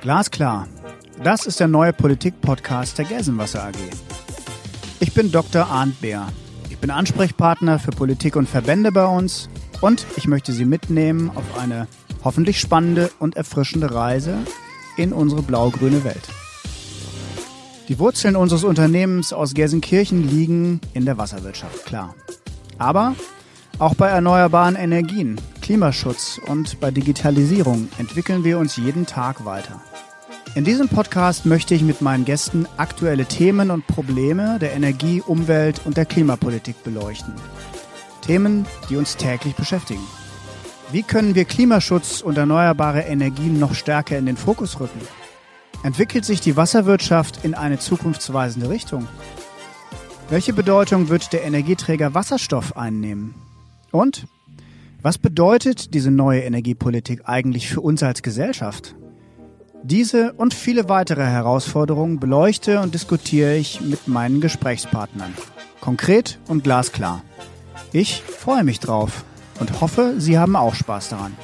Glasklar. Das ist der neue Politik-Podcast der Gelsenwasser AG. Ich bin Dr. Arndt Beer. Ich bin Ansprechpartner für Politik und Verbände bei uns und ich möchte Sie mitnehmen auf eine hoffentlich spannende und erfrischende Reise in unsere blau-grüne Welt. Die Wurzeln unseres Unternehmens aus Gelsenkirchen liegen in der Wasserwirtschaft, klar. Aber auch bei erneuerbaren Energien, Klimaschutz und bei Digitalisierung entwickeln wir uns jeden Tag weiter. In diesem Podcast möchte ich mit meinen Gästen aktuelle Themen und Probleme der Energie-, Umwelt- und der Klimapolitik beleuchten. Themen, die uns täglich beschäftigen. Wie können wir Klimaschutz und erneuerbare Energien noch stärker in den Fokus rücken? Entwickelt sich die Wasserwirtschaft in eine zukunftsweisende Richtung? Welche Bedeutung wird der Energieträger Wasserstoff einnehmen? Und was bedeutet diese neue Energiepolitik eigentlich für uns als Gesellschaft? Diese und viele weitere Herausforderungen beleuchte und diskutiere ich mit meinen Gesprächspartnern. Konkret und glasklar. Ich freue mich drauf und hoffe, Sie haben auch Spaß daran.